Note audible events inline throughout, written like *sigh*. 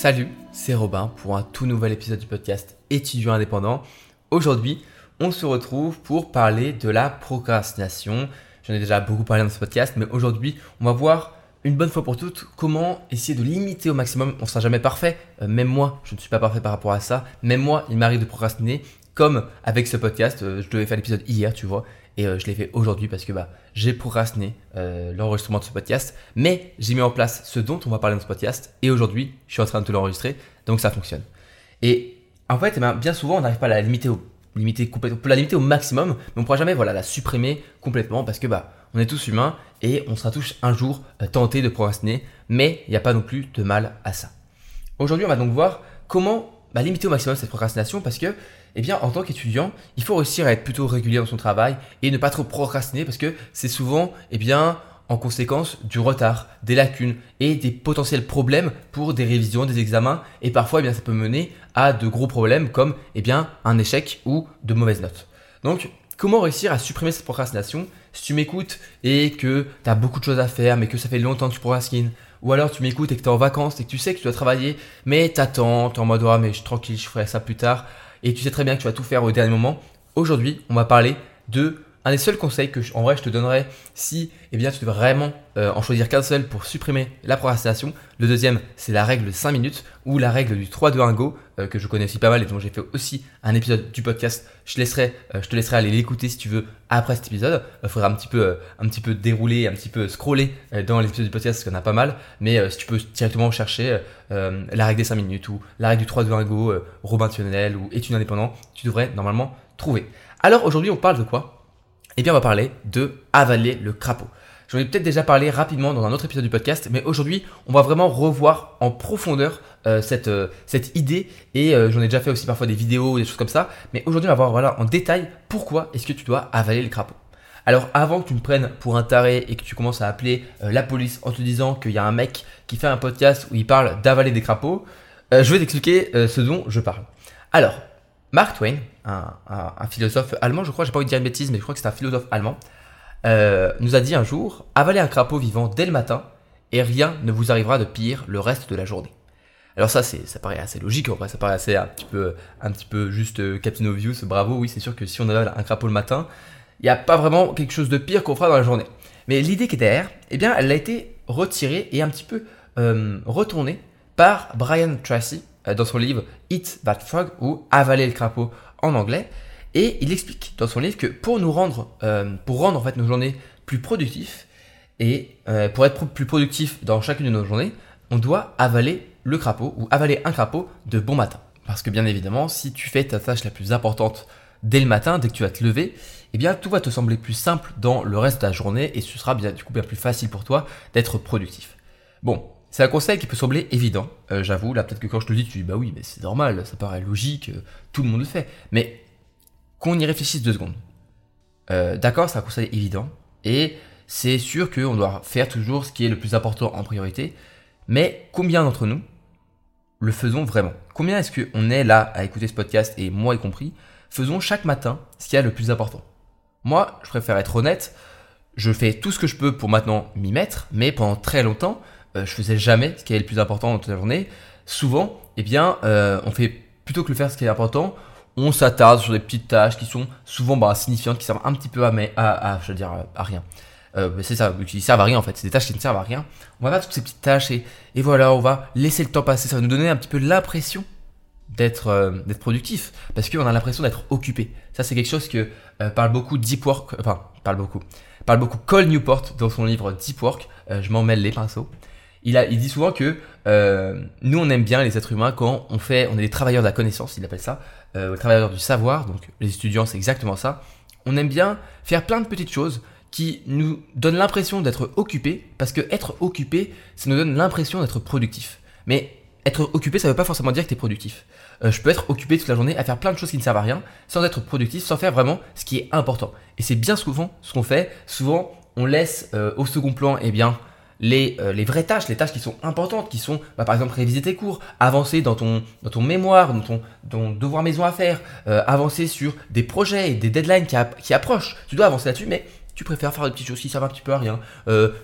Salut, c'est Robin pour un tout nouvel épisode du podcast étudiant indépendant. Aujourd'hui, on se retrouve pour parler de la procrastination. J'en ai déjà beaucoup parlé dans ce podcast, mais aujourd'hui, on va voir une bonne fois pour toutes comment essayer de limiter au maximum. On ne sera jamais parfait. Euh, même moi, je ne suis pas parfait par rapport à ça. Même moi, il m'arrive de procrastiner. Comme avec ce podcast, euh, je devais faire l'épisode hier, tu vois, et euh, je l'ai fait aujourd'hui parce que bah, j'ai procrastiné l'enregistrement de ce podcast. Mais j'ai mis en place ce dont on va parler dans ce podcast, et aujourd'hui, je suis en train de te l'enregistrer, donc ça fonctionne. Et en fait, eh ben, bien souvent, on n'arrive pas à la limiter au on la limiter au maximum, mais on ne pourra jamais voilà, la supprimer complètement parce que bah, on est tous humains et on sera tous un jour euh, tentés de procrastiner, mais il n'y a pas non plus de mal à ça. Aujourd'hui, on va donc voir comment bah, limiter au maximum cette procrastination parce que, eh bien, en tant qu'étudiant, il faut réussir à être plutôt régulier dans son travail et ne pas trop procrastiner parce que c'est souvent, eh bien, en conséquence du retard, des lacunes et des potentiels problèmes pour des révisions, des examens et parfois eh bien, ça peut mener à de gros problèmes comme eh bien, un échec ou de mauvaises notes. Donc comment réussir à supprimer cette procrastination Si tu m'écoutes et que tu as beaucoup de choses à faire mais que ça fait longtemps que tu procrastines? Ou alors tu m'écoutes et que tu es en vacances et que tu sais que tu dois travailler mais t'attends, tu es en mode ah mais je suis tranquille, je ferai ça plus tard et tu sais très bien que tu vas tout faire au dernier moment. Aujourd'hui, on va parler de un des seuls conseils que, en vrai, je te donnerais si eh bien, tu devrais vraiment euh, en choisir qu'un seul pour supprimer la procrastination. Le deuxième, c'est la règle de 5 minutes ou la règle du 3-2-1 go euh, que je connais aussi pas mal et dont j'ai fait aussi un épisode du podcast. Je, laisserai, euh, je te laisserai aller l'écouter si tu veux après cet épisode. Il faudra un petit peu, un petit peu dérouler, un petit peu scroller dans les épisodes du podcast parce qu'il y en a pas mal. Mais si tu peux directement chercher la règle des 5 minutes ou la règle du 3-2-1 go, Robin Tunnel ou étude indépendant, tu devrais normalement trouver. Alors aujourd'hui, on parle de quoi? Eh bien on va parler de avaler le crapaud. J'en ai peut-être déjà parlé rapidement dans un autre épisode du podcast, mais aujourd'hui, on va vraiment revoir en profondeur euh, cette, euh, cette idée et euh, j'en ai déjà fait aussi parfois des vidéos, des choses comme ça, mais aujourd'hui, on va voir voilà, en détail pourquoi est-ce que tu dois avaler le crapaud. Alors avant que tu me prennes pour un taré et que tu commences à appeler la police en te disant qu'il y a un mec qui fait un podcast où il parle d'avaler des crapauds, je vais t'expliquer ce dont je parle. Alors, Mark Twain, un, philosophe allemand, je crois, j'ai pas envie de dire une bêtise, mais je crois que c'est un philosophe allemand, euh, nous a dit un jour avalez un crapaud vivant dès le matin et rien ne vous arrivera de pire le reste de la journée. Alors ça, c'est, ça paraît assez logique, en vrai, ça paraît assez un petit peu, juste euh, Captain Obvious, bravo, oui, c'est sûr que si on avale un crapaud le matin, il n'y a pas vraiment quelque chose de pire qu'on fera dans la journée. Mais l'idée qui est derrière, eh bien, elle a été retirée et un petit peu euh, retournée par Brian Tracy dans son livre Eat That Frog ou Avaler le crapaud en anglais. Et il explique dans son livre que pour nous rendre, euh, pour rendre en fait nos journées plus productifs et euh, pour être plus productif dans chacune de nos journées, on doit avaler le crapaud ou avaler un crapaud de bon matin. Parce que bien évidemment, si tu fais ta tâche la plus importante dès le matin, dès que tu vas te lever, eh bien tout va te sembler plus simple dans le reste de la journée et ce sera bien du coup bien plus facile pour toi d'être productif. Bon, c'est un conseil qui peut sembler évident, euh, j'avoue. Là, peut-être que quand je te le dis, tu dis bah oui, mais c'est normal, ça paraît logique, euh, tout le monde le fait. Mais qu'on y réfléchisse deux secondes. Euh, d'accord, c'est un conseil évident. Et c'est sûr qu'on doit faire toujours ce qui est le plus important en priorité. Mais combien d'entre nous le faisons vraiment? Combien est-ce qu'on est là à écouter ce podcast, et moi y compris, faisons chaque matin ce qui est le plus important? Moi, je préfère être honnête. Je fais tout ce que je peux pour maintenant m'y mettre, mais pendant très longtemps, je faisais jamais ce qui est le plus important dans toute la journée. Souvent, eh bien, euh, on fait plutôt que de faire ce qui est important, on s'attarde sur des petites tâches qui sont souvent bah, signifiantes, qui servent un petit peu à, à, je veux dire, à rien. Euh, c'est ça, qui servent à rien en fait, c'est des tâches qui ne servent à rien. On va faire toutes ces petites tâches et, voilà, on va laisser le temps passer, ça va nous donner un petit peu l'impression d'être d'être productif parce qu'on a l'impression d'être occupé. Ça c'est quelque chose que parle beaucoup Deep Work, enfin parle beaucoup, parle beaucoup Cole Newport dans son livre Deep Work. je m'en mêle les pinceaux il, dit souvent que euh, nous, on aime bien les êtres humains quand on fait, on est des travailleurs de la connaissance, il appelle ça, euh, travailleurs du savoir, donc les étudiants, c'est exactement ça. On aime bien faire plein de petites choses qui nous donnent l'impression d'être occupés, parce que être occupé, ça nous donne l'impression d'être productif. Mais être occupé, ça ne veut pas forcément dire que tu es productif. Euh, je peux être occupé toute la journée à faire plein de choses qui ne servent à rien, sans être productif, sans faire vraiment ce qui est important. Et c'est bien souvent ce qu'on fait. Souvent, on laisse euh, au second plan, eh bien, les, euh, les vraies tâches, les tâches qui sont importantes, qui sont bah, par exemple réviser tes cours, avancer dans ton, mémoire, dans ton, ton devoir maison à faire, euh, avancer sur des projets et des deadlines qui, qui approchent. Tu dois avancer là-dessus, mais tu préfères faire des petites choses qui servent un petit peu à rien,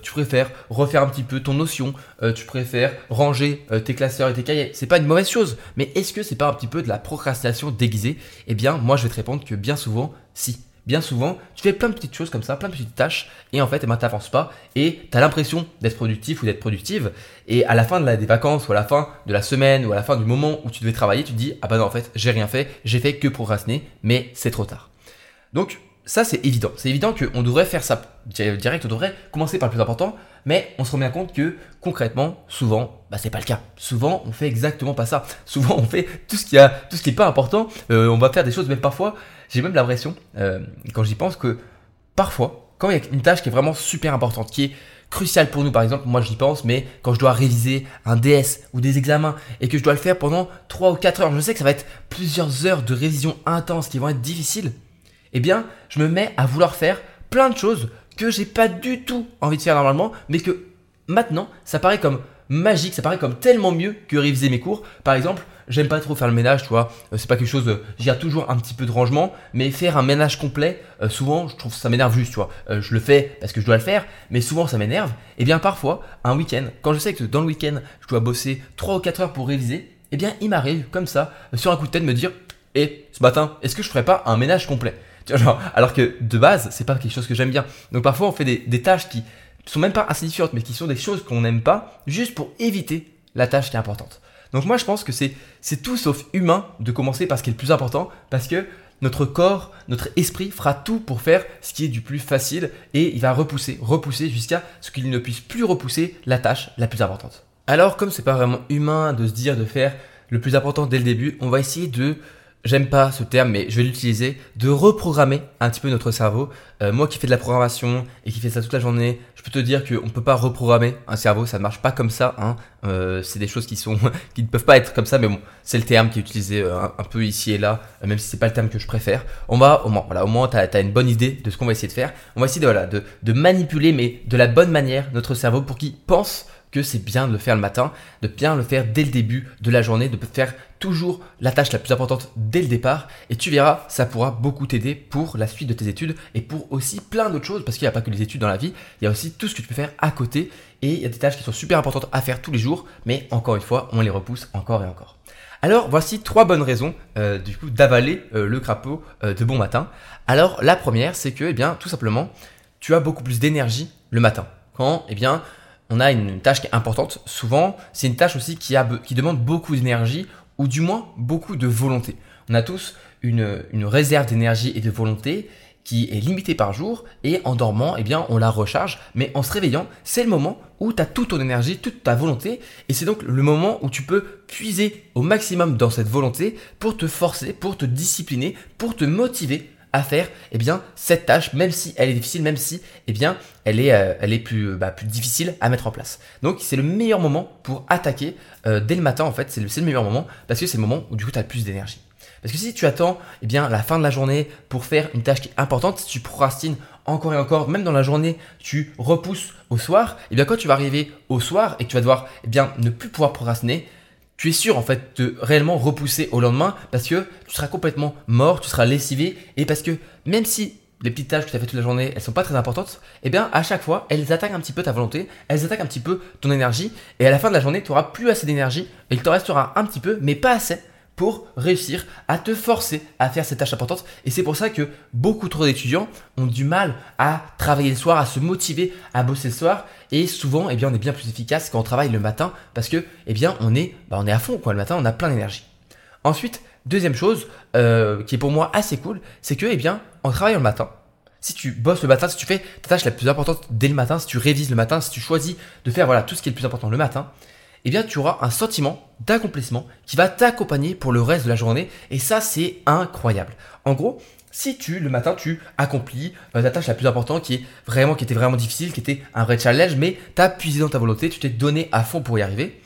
tu préfères refaire un petit peu ton notion, tu préfères ranger tes classeurs et tes cahiers. C'est pas une mauvaise chose, mais est-ce que c'est pas un petit peu de la procrastination déguisée? Eh bien, moi je vais te répondre que bien souvent, si bien souvent, tu fais plein de petites choses comme ça, plein de petites tâches, et en fait, eh ben, tu pas, et tu as l'impression d'être productif ou d'être productive, et à la fin de la, des vacances, ou à la fin de la semaine, ou à la fin du moment où tu devais travailler, tu te dis, ah bah non, en fait, j'ai rien fait, j'ai fait que procrastiner, mais c'est trop tard. Donc, ça, c'est évident. C'est évident qu'on devrait faire ça direct, on devrait commencer par le plus important, mais on se rend bien compte que concrètement, souvent, bah, c'est pas le cas. Souvent, on fait exactement pas ça. Souvent, on fait tout ce qui a, tout ce qui est pas important. Euh, on va faire des choses, même parfois, j'ai même l'impression, euh, quand j'y pense, que parfois, quand il y a une tâche qui est vraiment super importante, qui est cruciale pour nous, par exemple, moi j'y pense, mais quand je dois réviser un DS ou des examens et que je dois le faire pendant 3 ou 4 heures, je sais que ça va être plusieurs heures de révision intense qui vont être difficiles, eh bien, je me mets à vouloir faire plein de choses que j'ai pas du tout envie de faire normalement, mais que maintenant, ça paraît comme magique, ça paraît comme tellement mieux que réviser mes cours. Par exemple, j'aime pas trop faire le ménage, tu vois. Euh, c'est pas quelque chose, j'y a toujours un petit peu de rangement, mais faire un ménage complet, euh, souvent, je trouve ça m'énerve juste, tu vois. Euh, je le fais parce que je dois le faire, mais souvent ça m'énerve. Et bien parfois, un week-end, quand je sais que dans le week-end, je dois bosser 3 ou 4 heures pour réviser, eh bien il m'arrive comme ça, sur un coup de tête, me dire, eh, ce matin, est-ce que je ferais pas un ménage complet? Tu vois, alors que de base, c'est pas quelque chose que j'aime bien. Donc parfois, on fait des, des tâches qui sont même pas assez différentes, mais qui sont des choses qu'on n'aime pas, juste pour éviter la tâche qui est importante. Donc moi je pense que c'est tout sauf humain de commencer par ce qui est le plus important, parce que notre corps, notre esprit fera tout pour faire ce qui est du plus facile et il va repousser, repousser jusqu'à ce qu'il ne puisse plus repousser la tâche la plus importante. Alors comme c'est pas vraiment humain de se dire de faire le plus important dès le début, on va essayer de j'aime pas ce terme, mais je vais l'utiliser, de reprogrammer un petit peu notre cerveau. Euh, moi qui fais de la programmation et qui fais ça toute la journée, je peux te dire qu'on ne peut pas reprogrammer un cerveau, ça ne marche pas comme ça. Hein. Euh, c'est des choses qui, sont, *laughs* qui ne peuvent pas être comme ça, mais bon, c'est le terme qui est utilisé euh, un, peu ici et là, même si c'est pas le terme que je préfère. On va, au moins, voilà, au moins tu as, une bonne idée de ce qu'on va essayer de faire. On va essayer de, voilà, de, de manipuler, mais de la bonne manière, notre cerveau pour qu'il pense que c'est bien de le faire le matin, de bien le faire dès le début de la journée, de faire toujours la tâche la plus importante dès le départ. Et tu verras, ça pourra beaucoup t'aider pour la suite de tes études et pour aussi plein d'autres choses, parce qu'il n'y a pas que les études dans la vie, il y a aussi tout ce que tu peux faire à côté. Et il y a des tâches qui sont super importantes à faire tous les jours, mais encore une fois, on les repousse encore et encore. Alors voici trois bonnes raisons euh, du coup d'avaler euh, le crapaud euh, de bon matin. Alors la première, c'est que eh bien tout simplement, tu as beaucoup plus d'énergie le matin. Quand eh bien on a une tâche qui est importante. Souvent, c'est une tâche aussi qui, a, qui demande beaucoup d'énergie ou du moins beaucoup de volonté. On a tous une, réserve d'énergie et de volonté qui est limitée par jour et en dormant, eh bien, on la recharge. Mais en se réveillant, c'est le moment où tu as toute ton énergie, toute ta volonté et c'est donc le moment où tu peux puiser au maximum dans cette volonté pour te forcer, pour te discipliner, pour te motiver à faire eh bien, cette tâche, même si elle est difficile, même si eh bien, elle est, euh, plus, bah, plus difficile à mettre en place. Donc c'est le meilleur moment pour attaquer euh, dès le matin en fait, c'est le, le, meilleur moment parce que c'est le moment où du coup tu as plus d'énergie. Parce que si tu attends eh bien, la fin de la journée pour faire une tâche qui est importante, tu procrastines encore et encore, même dans la journée, tu repousses au soir, et eh bien quand tu vas arriver au soir et que tu vas devoir eh bien, ne plus pouvoir procrastiner, tu es sûr en fait de réellement repousser au lendemain parce que tu seras complètement mort, tu seras lessivé et parce que même si les petites tâches que tu as fait toute la journée, elles sont pas très importantes, eh bien à chaque fois, elles attaquent un petit peu ta volonté, elles attaquent un petit peu ton énergie et à la fin de la journée, tu auras plus assez d'énergie et il te restera un petit peu mais pas assez pour réussir à te forcer à faire ces tâches importantes. Et c'est pour ça que beaucoup trop d'étudiants ont du mal à travailler le soir, à se motiver à bosser le soir. Et souvent, eh bien, on est bien plus efficace quand on travaille le matin parce que, eh bien, on est, bah, on est à fond quoi. Le matin, on a plein d'énergie. Ensuite, deuxième chose euh, qui est pour moi assez cool, c'est que, eh bien, en travaillant le matin, si tu bosses le matin, si tu fais ta tâche la plus importante dès le matin, si tu révises le matin, si tu choisis de faire voilà tout ce qui est le plus important le matin, eh bien tu auras un sentiment d'accomplissement qui va t'accompagner pour le reste de la journée et ça c'est incroyable. En gros, si tu le matin tu accomplis euh, ta tâche la plus importante qui est vraiment qui était vraiment difficile, qui était un vrai challenge mais tu as puisé dans ta volonté, tu t'es donné à fond pour y arriver,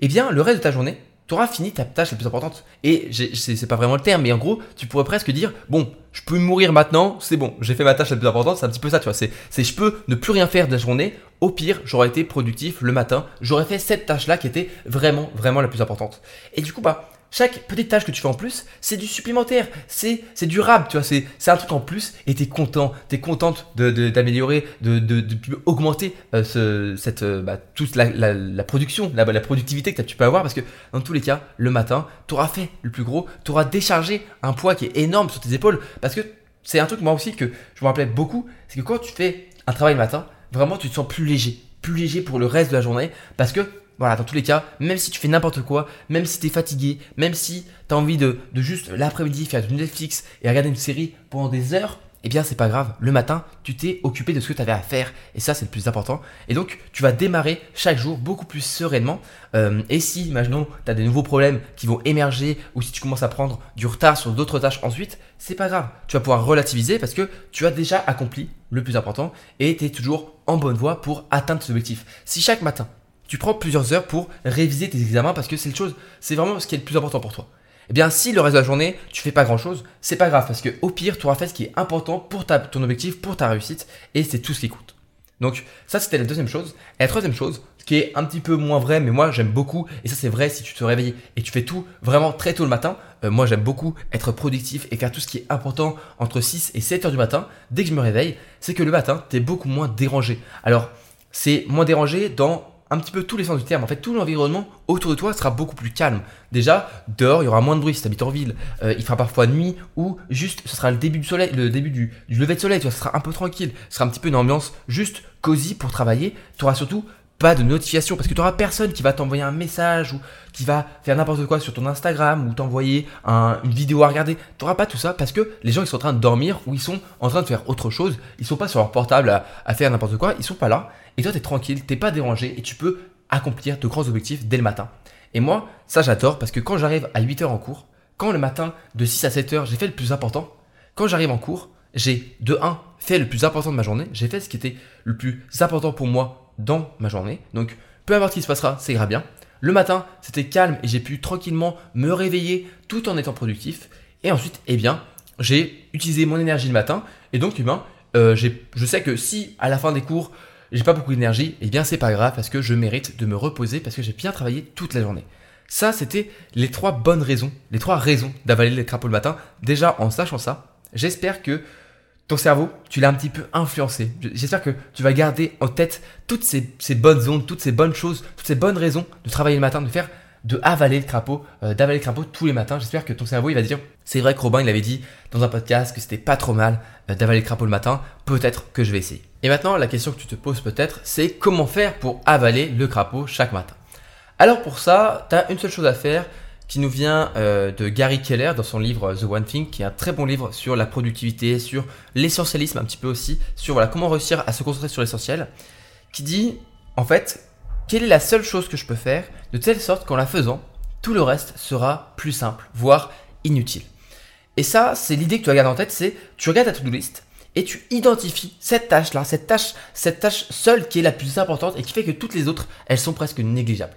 eh bien le reste de ta journée, tu auras fini ta tâche la plus importante. Et c'est pas vraiment le terme, mais en gros, tu pourrais presque dire bon, je peux mourir maintenant, c'est bon, j'ai fait ma tâche la plus importante, c'est un petit peu ça, tu vois. C'est, je peux ne plus rien faire de la journée. Au pire, j'aurais été productif le matin, j'aurais fait cette tâche-là qui était vraiment, vraiment la plus importante. Et du coup, bah, chaque petite tâche que tu fais en plus, c'est du supplémentaire, c'est c'est durable, tu vois, c'est c'est un truc en plus et tu es content, tu es contente d'améliorer, de, de, de, de, augmenter euh, ce, cette, euh, bah, toute la, la, la, production, la, la productivité que tu peux avoir parce que dans tous les cas, le matin, tu auras fait le plus gros, tu auras déchargé un poids qui est énorme sur tes épaules parce que c'est un truc moi aussi que je me rappelais beaucoup, c'est que quand tu fais un travail le matin, vraiment tu te sens plus léger, plus léger pour le reste de la journée parce que voilà, dans tous les cas, même si tu fais n'importe quoi, même si tu es fatigué, même si tu as envie de, de juste l'après-midi faire du Netflix et regarder une série pendant des heures, eh bien c'est pas grave. Le matin, tu t'es occupé de ce que tu avais à faire et ça c'est le plus important. Et donc tu vas démarrer chaque jour beaucoup plus sereinement. Euh, et si, imaginons, tu as des nouveaux problèmes qui vont émerger ou si tu commences à prendre du retard sur d'autres tâches ensuite, c'est pas grave. Tu vas pouvoir relativiser parce que tu as déjà accompli le plus important et tu es toujours en bonne voie pour atteindre cet objectif. Si chaque matin tu prends plusieurs heures pour réviser tes examens parce que c'est le chose, c'est vraiment ce qui est le plus important pour toi. Eh bien, si le reste de la journée, tu fais pas grand chose, c'est pas grave parce que au pire, tu auras fait ce qui est important pour ta, ton objectif, pour ta réussite et c'est tout ce qui compte. Donc, ça, c'était la deuxième chose. Et la troisième chose, ce qui est un petit peu moins vrai, mais moi, j'aime beaucoup, et ça, c'est vrai si tu te réveilles et tu fais tout vraiment très tôt le matin. Euh, moi, j'aime beaucoup être productif et faire tout ce qui est important entre 6 et 7 heures du matin, dès que je me réveille, c'est que le matin, tu es beaucoup moins dérangé. Alors, c'est moins dérangé dans un petit peu tous les sens du terme. En fait, tout l'environnement autour de toi sera beaucoup plus calme. Déjà, dehors, il y aura moins de bruit si tu habites en ville. Euh, il fera parfois nuit ou juste, ce sera le début du soleil, le début du, lever de soleil. Tu vois, ce sera un peu tranquille. Ce sera un petit peu une ambiance juste cosy pour travailler. Tu auras surtout pas de notification parce que tu auras personne qui va t'envoyer un message ou qui va faire n'importe quoi sur ton Instagram ou t'envoyer une vidéo à regarder. Tu n'auras pas tout ça parce que les gens ils sont en train de dormir ou ils sont en train de faire autre chose. Ils sont pas sur leur portable à, à faire n'importe quoi. Ils sont pas là. Et toi, tu es tranquille, tu pas dérangé et tu peux accomplir de grands objectifs dès le matin. Et moi, ça j'adore parce que quand j'arrive à 8h en cours, quand le matin de 6 à 7h j'ai fait le plus important, quand j'arrive en cours, j'ai de 1 fait le plus important de ma journée, j'ai fait ce qui était le plus important pour moi dans ma journée. Donc peu importe ce qui se passera, c'est grave bien. Le matin, c'était calme et j'ai pu tranquillement me réveiller tout en étant productif. Et ensuite, eh bien, j'ai utilisé mon énergie le matin. Et donc, eh bien, euh, je sais que si à la fin des cours, j'ai pas beaucoup d'énergie, et eh bien c'est pas grave parce que je mérite de me reposer parce que j'ai bien travaillé toute la journée. Ça, c'était les trois bonnes raisons, les trois raisons d'avaler les crapauds le matin. Déjà, en sachant ça, j'espère que ton cerveau, tu l'as un petit peu influencé. J'espère que tu vas garder en tête toutes ces, ces, bonnes ondes, toutes ces bonnes choses, toutes ces bonnes raisons de travailler le matin, de faire de avaler le crapaud, euh, d'avaler le crapaud tous les matins. J'espère que ton cerveau il va dire c'est vrai que Robin il avait dit dans un podcast que c'était pas trop mal euh, d'avaler le crapaud le matin, peut-être que je vais essayer. Et maintenant la question que tu te poses peut-être c'est comment faire pour avaler le crapaud chaque matin? Alors pour ça, tu as une seule chose à faire qui nous vient euh, de Gary Keller dans son livre The One Thing, qui est un très bon livre sur la productivité, sur l'essentialisme un petit peu aussi, sur voilà, comment réussir à se concentrer sur l'essentiel, qui dit en fait quelle est la seule chose que je peux faire de telle sorte qu'en la faisant, tout le reste sera plus simple, voire inutile. Et ça, c'est l'idée que tu garder en tête, c'est tu regardes ta to-do list et tu identifies cette tâche-là, cette tâche, cette tâche seule qui est la plus importante et qui fait que toutes les autres, elles sont presque négligeables.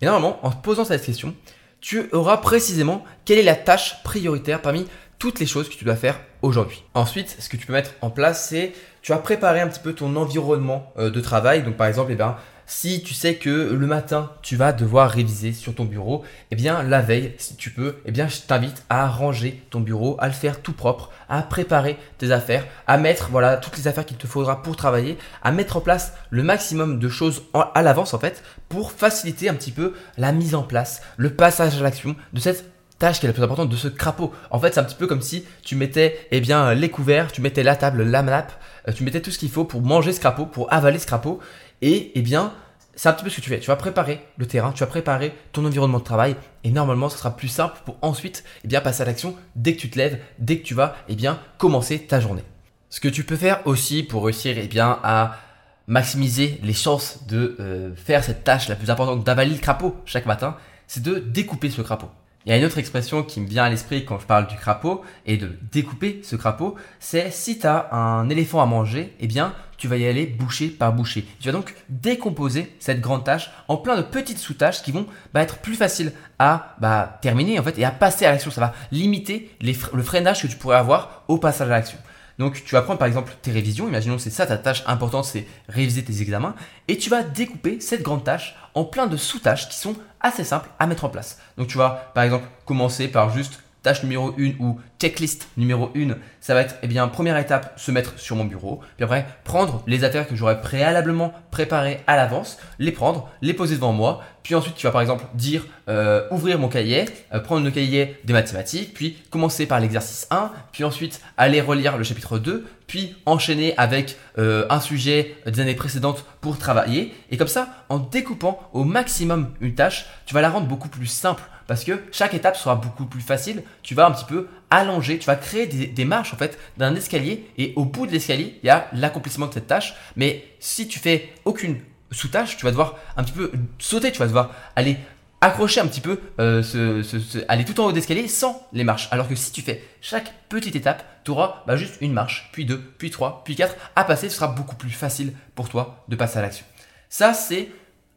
Et normalement, en posant cette question, tu auras précisément quelle est la tâche prioritaire parmi toutes les choses que tu dois faire aujourd'hui. Ensuite, ce que tu peux mettre en place, c'est tu vas préparer un petit peu ton environnement euh, de travail. Donc par exemple, eh bien, si tu sais que le matin, tu vas devoir réviser sur ton bureau, eh bien la veille, si tu peux, eh bien je t'invite à ranger ton bureau, à le faire tout propre, à préparer tes affaires, à mettre voilà toutes les affaires qu'il te faudra pour travailler, à mettre en place le maximum de choses à l'avance en fait pour faciliter un petit peu la mise en place, le passage à l'action de cette tâche qui est la plus importante de ce crapaud. En fait, c'est un petit peu comme si tu mettais eh bien les couverts, tu mettais la table, la nappe, euh, tu mettais tout ce qu'il faut pour manger ce crapaud, pour avaler ce crapaud et eh bien, c'est un petit peu ce que tu fais. Tu vas préparer le terrain, tu vas préparer ton environnement de travail et normalement, ce sera plus simple pour ensuite eh bien, passer à l'action dès que tu te lèves, dès que tu vas eh bien, commencer ta journée. Ce que tu peux faire aussi pour réussir eh bien, à maximiser les chances de euh, faire cette tâche la plus importante, d'avaler le crapaud chaque matin, c'est de découper ce crapaud. Il y a une autre expression qui me vient à l'esprit quand je parle du crapaud et de découper ce crapaud, c'est si tu as un éléphant à manger, eh bien tu vas y aller boucher par boucher. Tu vas donc décomposer cette grande tâche en plein de petites sous-tâches qui vont bah, être plus faciles à bah, terminer en fait et à passer à l'action. Ça va limiter le freinage que tu pourrais avoir au passage à l'action. Donc tu vas prendre par exemple tes révisions, imaginons c'est ça ta tâche importante, c'est réviser tes examens, et tu vas découper cette grande tâche en plein de sous-tâches qui sont assez simples à mettre en place. Donc tu vas par exemple commencer par juste tâche numéro 1 ou checklist numéro 1, ça va être, eh bien, première étape, se mettre sur mon bureau. Puis après, prendre les affaires que j'aurais préalablement préparées à l'avance, les prendre, les poser devant moi. Puis ensuite, tu vas par exemple dire, euh, ouvrir mon cahier, euh, prendre le cahier des mathématiques, puis commencer par l'exercice 1, puis ensuite aller relire le chapitre 2, puis enchaîner avec euh, un sujet des années précédentes pour travailler. Et comme ça, en découpant au maximum une tâche, tu vas la rendre beaucoup plus simple parce que chaque étape sera beaucoup plus facile. Tu vas un petit peu allonger, tu vas créer des, marches en fait d'un escalier et au bout de l'escalier, il y a l'accomplissement de cette tâche. Mais si tu fais aucune sous-tâche, tu vas devoir un petit peu sauter, tu vas devoir aller accrocher un petit peu, euh, aller tout en haut d'escalier sans les marches. Alors que si tu fais chaque petite étape, tu auras bah, juste une marche, puis deux, puis trois, puis quatre à passer. Ce sera beaucoup plus facile pour toi de passer à l'action. Ça, c'est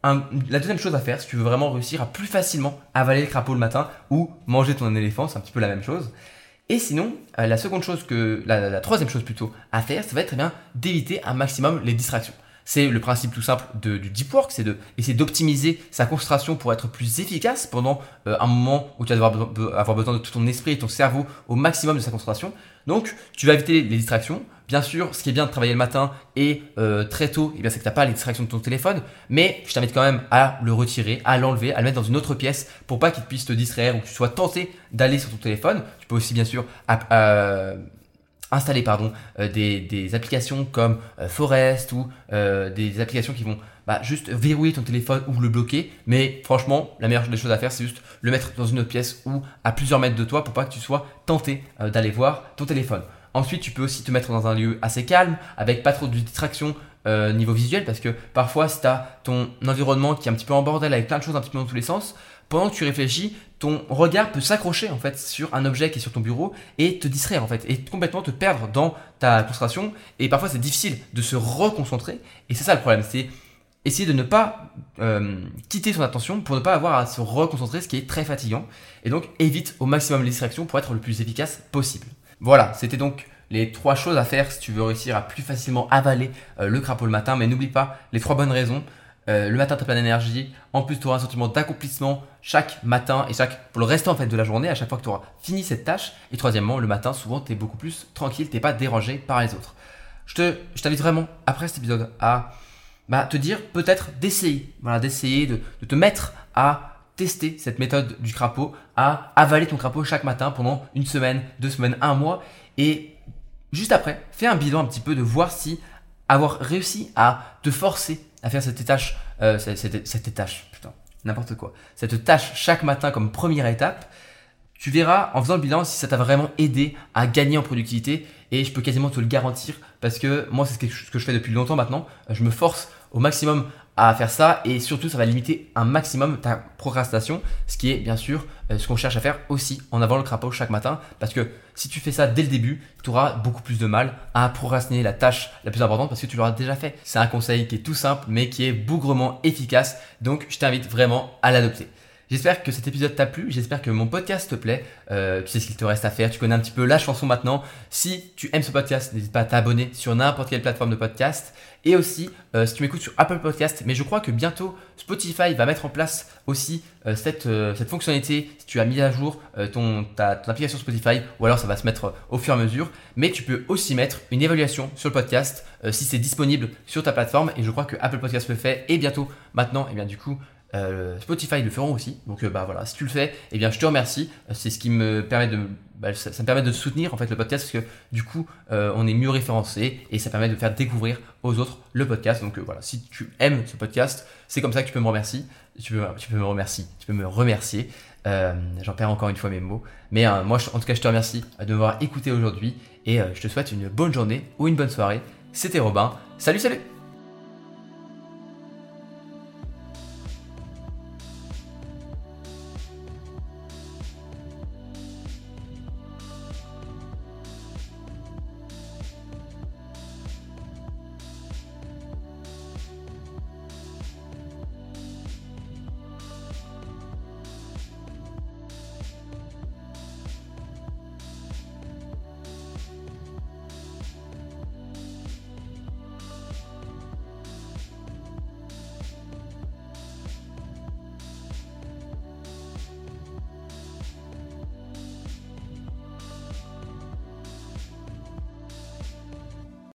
la deuxième chose à faire, si tu veux vraiment réussir à plus facilement avaler le crapaud le matin ou manger ton éléphant, c'est un petit peu la même chose. Et sinon, euh, la seconde chose que, la, troisième chose plutôt à faire, ça va être très bien d'éviter un maximum les distractions. C'est le principe tout simple du deep work, c'est d'essayer d'optimiser sa concentration pour être plus efficace pendant euh, un moment où tu vas devoir avoir besoin de tout ton esprit et ton cerveau au maximum de sa concentration. Donc, tu vas éviter les distractions. Bien sûr, ce qui est bien de travailler le matin et euh, très tôt, eh c'est que tu n'as pas les distractions de ton téléphone, mais je t'invite quand même à le retirer, à l'enlever, à le mettre dans une autre pièce pour pas qu'il puisse te distraire ou que tu sois tenté d'aller sur ton téléphone. Tu peux aussi bien sûr installer pardon, euh, des, applications comme euh, Forest ou des applications qui vont bah, juste verrouiller ton téléphone ou le bloquer. Mais franchement, la meilleure des choses à faire, c'est juste le mettre dans une autre pièce ou à plusieurs mètres de toi pour pas que tu sois tenté d'aller voir ton téléphone. Ensuite, tu peux aussi te mettre dans un lieu assez calme, avec pas trop de distraction euh, niveau visuel, parce que parfois, si tu as ton environnement qui est un petit peu en bordel, avec plein de choses un petit peu dans tous les sens, pendant que tu réfléchis, ton regard peut s'accrocher en fait sur un objet qui est sur ton bureau et te distraire en fait, et complètement te perdre dans ta concentration. Et parfois, c'est difficile de se reconcentrer, et c'est ça le problème, c'est essayer de ne pas euh, quitter son attention pour ne pas avoir à se reconcentrer, ce qui est très fatigant. Et donc, évite au maximum les distractions pour être le plus efficace possible. Voilà, c'était donc les trois choses à faire si tu veux réussir à plus facilement avaler euh, le crapaud le matin. Mais n'oublie pas les trois bonnes raisons. Euh, le matin, tu as plein d'énergie. En plus, tu auras un sentiment d'accomplissement chaque matin et chaque, pour le restant en fait, de la journée, à chaque fois que tu auras fini cette tâche. Et troisièmement, le matin, souvent, tu es beaucoup plus tranquille, tu n'es pas dérangé par les autres. Je, te, je t'invite vraiment, après cet épisode, à bah, te dire peut-être d'essayer, voilà, d'essayer de, de te mettre à tester cette méthode du crapaud, à avaler ton crapaud chaque matin pendant une semaine, deux semaines, un mois. Et juste après, fais un bilan un petit peu de voir si avoir réussi à te forcer à faire cette tâche, euh, cette, cette, tâche, putain, n'importe quoi, cette tâche chaque matin comme première étape, tu verras en faisant le bilan si ça t'a vraiment aidé à gagner en productivité et je peux quasiment te le garantir parce que moi c'est ce que je fais depuis longtemps maintenant. Je me force au maximum à faire ça et surtout ça va limiter un maximum ta procrastination, ce qui est bien sûr euh, ce qu'on cherche à faire aussi en avant le crapaud chaque matin parce que si tu fais ça dès le début, tu auras beaucoup plus de mal à procrastiner la tâche la plus importante parce que tu l'auras déjà fait. C'est un conseil qui est tout simple mais qui est bougrement efficace donc je t'invite vraiment à l'adopter. J'espère que cet épisode t'a plu, j'espère que mon podcast te plaît. Euh, tu sais ce qu'il te reste à faire, tu connais un petit peu la chanson maintenant. Si tu aimes ce podcast, n'hésite pas à t'abonner sur n'importe quelle plateforme de podcast. Et aussi, euh, si tu m'écoutes sur Apple Podcast, mais je crois que bientôt Spotify va mettre en place aussi euh, cette, fonctionnalité. Si tu as mis à jour ton application Spotify, ou alors ça va se mettre au fur et à mesure. Mais tu peux aussi mettre une évaluation sur le podcast si c'est disponible sur ta plateforme. Et je crois que Apple Podcast le fait. Et bientôt, maintenant, et eh bien du coup, euh, Spotify le feront aussi. Donc euh, bah voilà, si tu le fais, eh bien je te remercie. Euh, c'est ce qui me permet de bah, me permet de soutenir en fait le podcast parce que du coup on est mieux référencé et ça permet de faire découvrir aux autres le podcast. Donc voilà, si tu aimes ce podcast, c'est comme ça que tu peux me remercier. Tu peux, tu peux me remercier. Tu peux me remercier. J'en perds encore une fois mes mots. Mais moi, en tout cas, je te remercie de m'avoir écouté aujourd'hui et je te souhaite une bonne journée ou une bonne soirée. C'était Robin. Salut, salut